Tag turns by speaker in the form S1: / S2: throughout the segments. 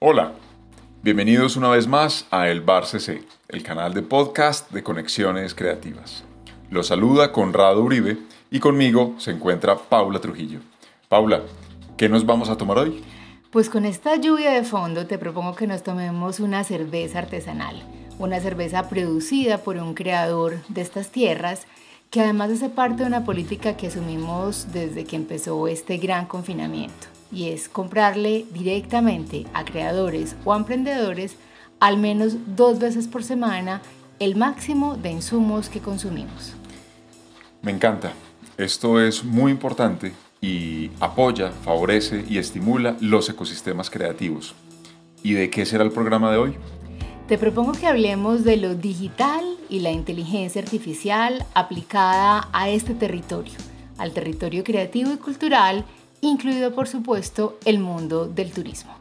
S1: Hola, bienvenidos una vez más a El Bar CC, el canal de podcast de conexiones creativas. Los saluda Conrado Uribe y conmigo se encuentra Paula Trujillo. Paula, ¿qué nos vamos a tomar hoy?
S2: Pues con esta lluvia de fondo te propongo que nos tomemos una cerveza artesanal, una cerveza producida por un creador de estas tierras que además hace parte de una política que asumimos desde que empezó este gran confinamiento y es comprarle directamente a creadores o emprendedores al menos dos veces por semana el máximo de insumos que consumimos.
S1: Me encanta. Esto es muy importante y apoya, favorece y estimula los ecosistemas creativos. ¿Y de qué será el programa de hoy?
S2: Te propongo que hablemos de lo digital y la inteligencia artificial aplicada a este territorio, al territorio creativo y cultural incluido por supuesto el mundo del turismo.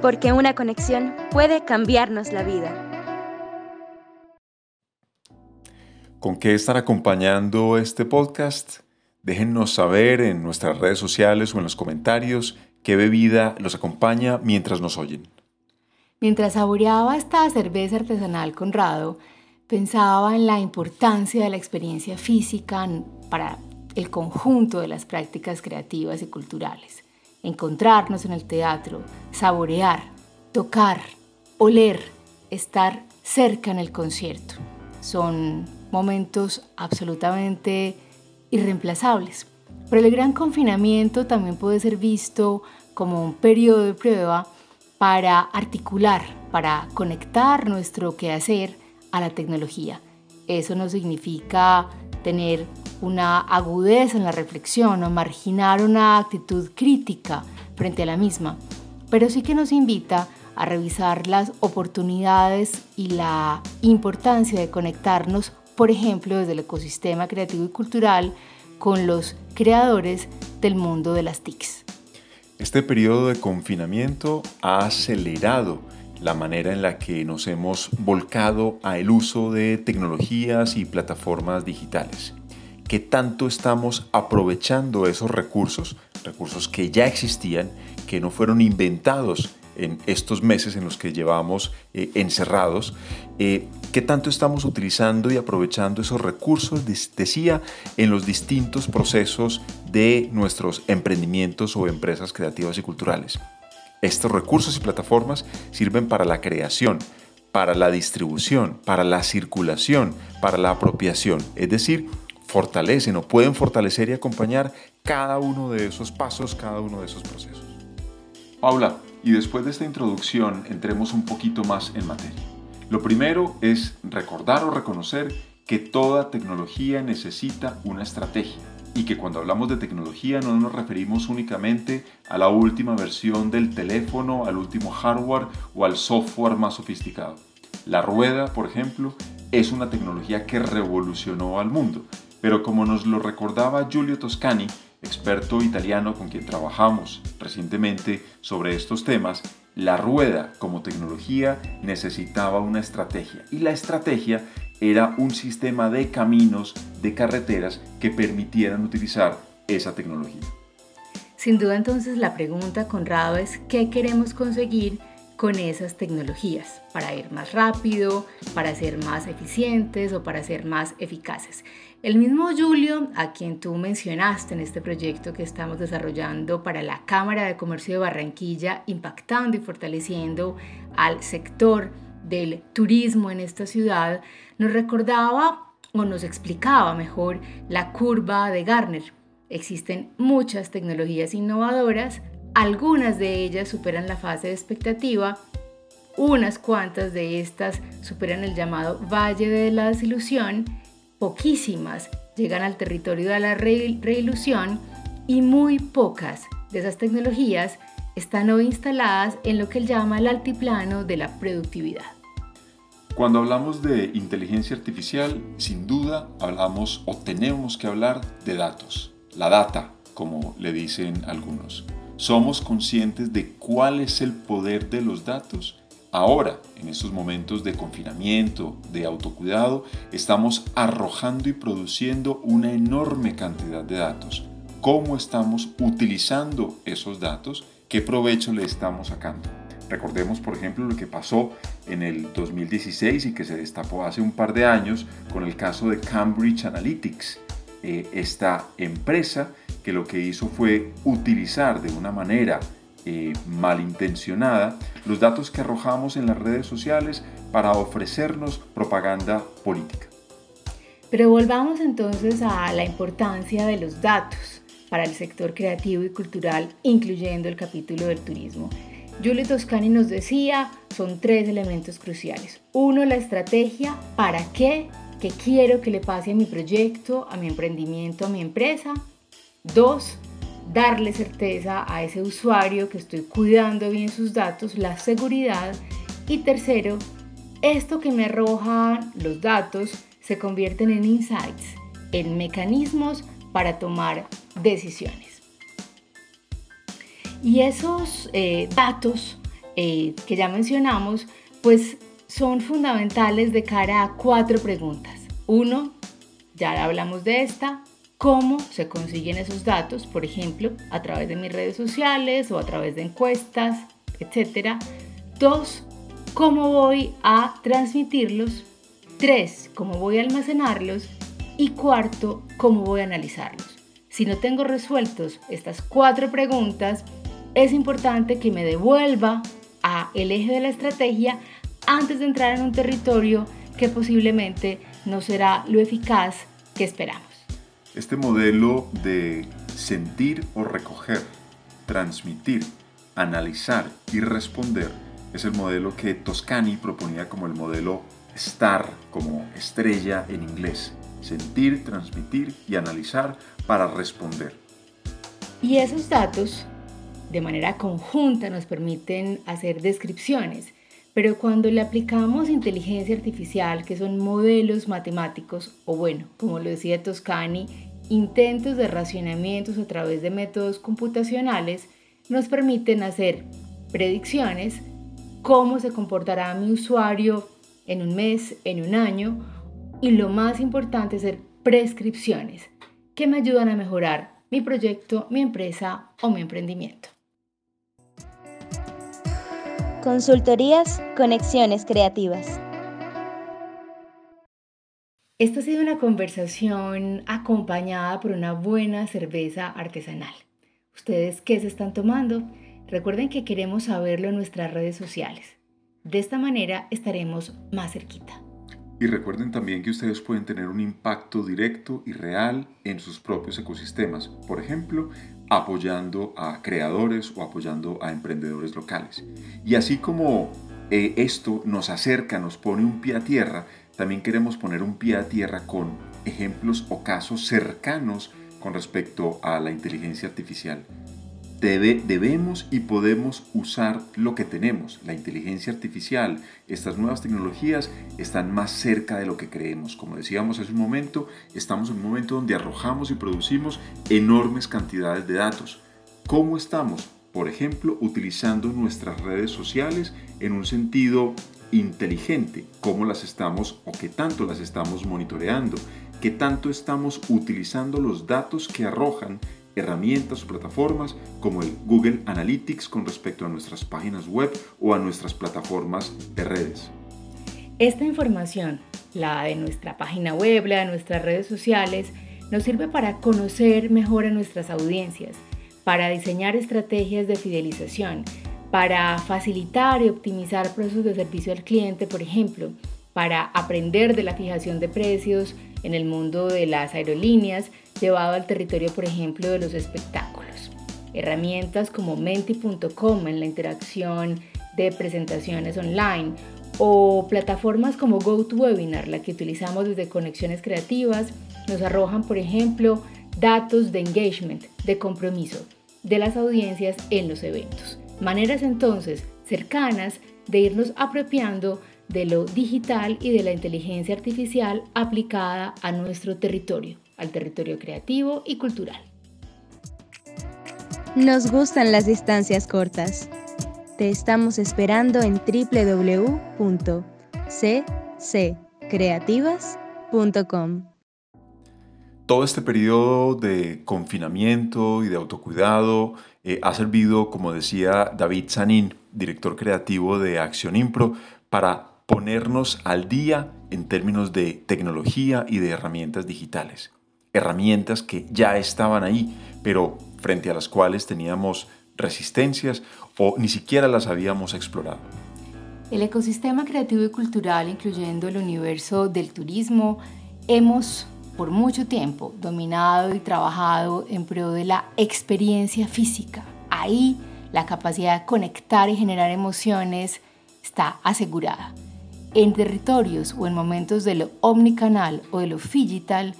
S3: Porque una conexión puede cambiarnos la vida.
S1: ¿Con qué están acompañando este podcast? Déjennos saber en nuestras redes sociales o en los comentarios qué bebida los acompaña mientras nos oyen.
S2: Mientras saboreaba esta cerveza artesanal Conrado, pensaba en la importancia de la experiencia física para el conjunto de las prácticas creativas y culturales. Encontrarnos en el teatro, saborear, tocar, oler, estar cerca en el concierto. Son momentos absolutamente irreemplazables. Pero el gran confinamiento también puede ser visto como un periodo de prueba para articular, para conectar nuestro quehacer a la tecnología. Eso no significa tener una agudeza en la reflexión o marginar una actitud crítica frente a la misma, pero sí que nos invita a revisar las oportunidades y la importancia de conectarnos, por ejemplo, desde el ecosistema creativo y cultural con los creadores del mundo de las TICs.
S1: Este periodo de confinamiento ha acelerado la manera en la que nos hemos volcado al uso de tecnologías y plataformas digitales. ¿Qué tanto estamos aprovechando esos recursos, recursos que ya existían, que no fueron inventados en estos meses en los que llevamos eh, encerrados, eh, qué tanto estamos utilizando y aprovechando esos recursos, decía, en los distintos procesos de nuestros emprendimientos o empresas creativas y culturales. Estos recursos y plataformas sirven para la creación, para la distribución, para la circulación, para la apropiación, es decir, fortalecen o pueden fortalecer y acompañar cada uno de esos pasos, cada uno de esos procesos. Paula, y después de esta introducción entremos un poquito más en materia. Lo primero es recordar o reconocer que toda tecnología necesita una estrategia y que cuando hablamos de tecnología no nos referimos únicamente a la última versión del teléfono, al último hardware o al software más sofisticado. La rueda, por ejemplo, es una tecnología que revolucionó al mundo, pero como nos lo recordaba Giulio Toscani, experto italiano con quien trabajamos recientemente sobre estos temas, la rueda como tecnología necesitaba una estrategia y la estrategia era un sistema de caminos, de carreteras que permitieran utilizar esa tecnología.
S2: Sin duda entonces la pregunta, Conrado, es qué queremos conseguir con esas tecnologías para ir más rápido, para ser más eficientes o para ser más eficaces. El mismo Julio, a quien tú mencionaste en este proyecto que estamos desarrollando para la Cámara de Comercio de Barranquilla, impactando y fortaleciendo al sector del turismo en esta ciudad, nos recordaba o nos explicaba mejor la curva de Garner. Existen muchas tecnologías innovadoras, algunas de ellas superan la fase de expectativa, unas cuantas de estas superan el llamado Valle de la Desilusión, poquísimas llegan al territorio de la reilusión y muy pocas de esas tecnologías están hoy instaladas en lo que él llama el altiplano de la productividad.
S1: Cuando hablamos de inteligencia artificial, sin duda hablamos o tenemos que hablar de datos, la data, como le dicen algunos. ¿Somos conscientes de cuál es el poder de los datos? Ahora, en estos momentos de confinamiento, de autocuidado, estamos arrojando y produciendo una enorme cantidad de datos. cómo estamos utilizando esos datos, qué provecho le estamos sacando. Recordemos, por ejemplo, lo que pasó en el 2016 y que se destapó hace un par de años con el caso de Cambridge Analytics, eh, esta empresa que lo que hizo fue utilizar de una manera eh, malintencionada los datos que arrojamos en las redes sociales para ofrecernos propaganda política.
S2: Pero volvamos entonces a la importancia de los datos para el sector creativo y cultural, incluyendo el capítulo del turismo. Julie Toscani nos decía, son tres elementos cruciales. Uno, la estrategia, ¿para qué? ¿Qué quiero que le pase a mi proyecto, a mi emprendimiento, a mi empresa? Dos, darle certeza a ese usuario que estoy cuidando bien sus datos, la seguridad. Y tercero, esto que me arrojan los datos se convierten en insights, en mecanismos para tomar decisiones. Y esos eh, datos eh, que ya mencionamos, pues son fundamentales de cara a cuatro preguntas. Uno, ya hablamos de esta, cómo se consiguen esos datos, por ejemplo, a través de mis redes sociales o a través de encuestas, etc. Dos, cómo voy a transmitirlos. Tres, cómo voy a almacenarlos. Y cuarto, cómo voy a analizarlos. Si no tengo resueltos estas cuatro preguntas, es importante que me devuelva a el eje de la estrategia antes de entrar en un territorio que posiblemente no será lo eficaz que esperamos.
S1: Este modelo de sentir o recoger, transmitir, analizar y responder es el modelo que Toscani proponía como el modelo STAR, como estrella en inglés. Sentir, transmitir y analizar para responder.
S2: Y esos datos de manera conjunta nos permiten hacer descripciones, pero cuando le aplicamos inteligencia artificial, que son modelos matemáticos, o bueno, como lo decía Toscani, intentos de racionamientos a través de métodos computacionales, nos permiten hacer predicciones, cómo se comportará mi usuario en un mes, en un año, y lo más importante, hacer prescripciones que me ayudan a mejorar mi proyecto, mi empresa o mi emprendimiento.
S3: Consultorías, conexiones creativas.
S2: Esta ha sido una conversación acompañada por una buena cerveza artesanal. ¿Ustedes qué se están tomando? Recuerden que queremos saberlo en nuestras redes sociales. De esta manera estaremos más cerquita.
S1: Y recuerden también que ustedes pueden tener un impacto directo y real en sus propios ecosistemas, por ejemplo, apoyando a creadores o apoyando a emprendedores locales. Y así como eh, esto nos acerca, nos pone un pie a tierra, también queremos poner un pie a tierra con ejemplos o casos cercanos con respecto a la inteligencia artificial debemos y podemos usar lo que tenemos. La inteligencia artificial, estas nuevas tecnologías están más cerca de lo que creemos. Como decíamos hace un momento, estamos en un momento donde arrojamos y producimos enormes cantidades de datos. ¿Cómo estamos? Por ejemplo, utilizando nuestras redes sociales en un sentido inteligente. ¿Cómo las estamos o qué tanto las estamos monitoreando? ¿Qué tanto estamos utilizando los datos que arrojan herramientas o plataformas como el Google Analytics con respecto a nuestras páginas web o a nuestras plataformas de redes.
S2: Esta información, la de nuestra página web, la de nuestras redes sociales, nos sirve para conocer mejor a nuestras audiencias, para diseñar estrategias de fidelización, para facilitar y optimizar procesos de servicio al cliente, por ejemplo, para aprender de la fijación de precios en el mundo de las aerolíneas, llevado al territorio, por ejemplo, de los espectáculos. Herramientas como menti.com en la interacción de presentaciones online o plataformas como GoToWebinar, la que utilizamos desde Conexiones Creativas, nos arrojan, por ejemplo, datos de engagement, de compromiso de las audiencias en los eventos. Maneras entonces cercanas de irnos apropiando de lo digital y de la inteligencia artificial aplicada a nuestro territorio al territorio creativo y cultural.
S3: Nos gustan las distancias cortas. Te estamos esperando en www.cccreativas.com.
S1: Todo este periodo de confinamiento y de autocuidado eh, ha servido, como decía David Sanín, director creativo de Acción Impro, para ponernos al día en términos de tecnología y de herramientas digitales. Herramientas que ya estaban ahí, pero frente a las cuales teníamos resistencias o ni siquiera las habíamos explorado.
S2: El ecosistema creativo y cultural, incluyendo el universo del turismo, hemos por mucho tiempo dominado y trabajado en pro de la experiencia física. Ahí la capacidad de conectar y generar emociones está asegurada. En territorios o en momentos de lo omnicanal o de lo digital,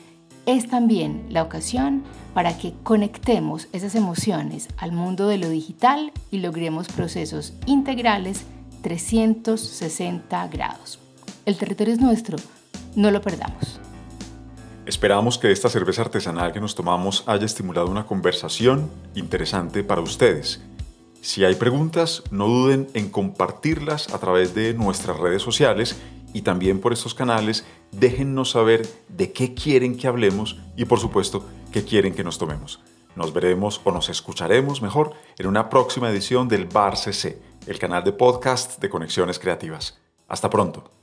S2: es también la ocasión para que conectemos esas emociones al mundo de lo digital y logremos procesos integrales 360 grados. El territorio es nuestro, no lo perdamos.
S1: Esperamos que esta cerveza artesanal que nos tomamos haya estimulado una conversación interesante para ustedes. Si hay preguntas, no duden en compartirlas a través de nuestras redes sociales y también por estos canales. Déjennos saber de qué quieren que hablemos y por supuesto qué quieren que nos tomemos. Nos veremos o nos escucharemos mejor en una próxima edición del Bar CC, el canal de podcast de Conexiones Creativas. Hasta pronto.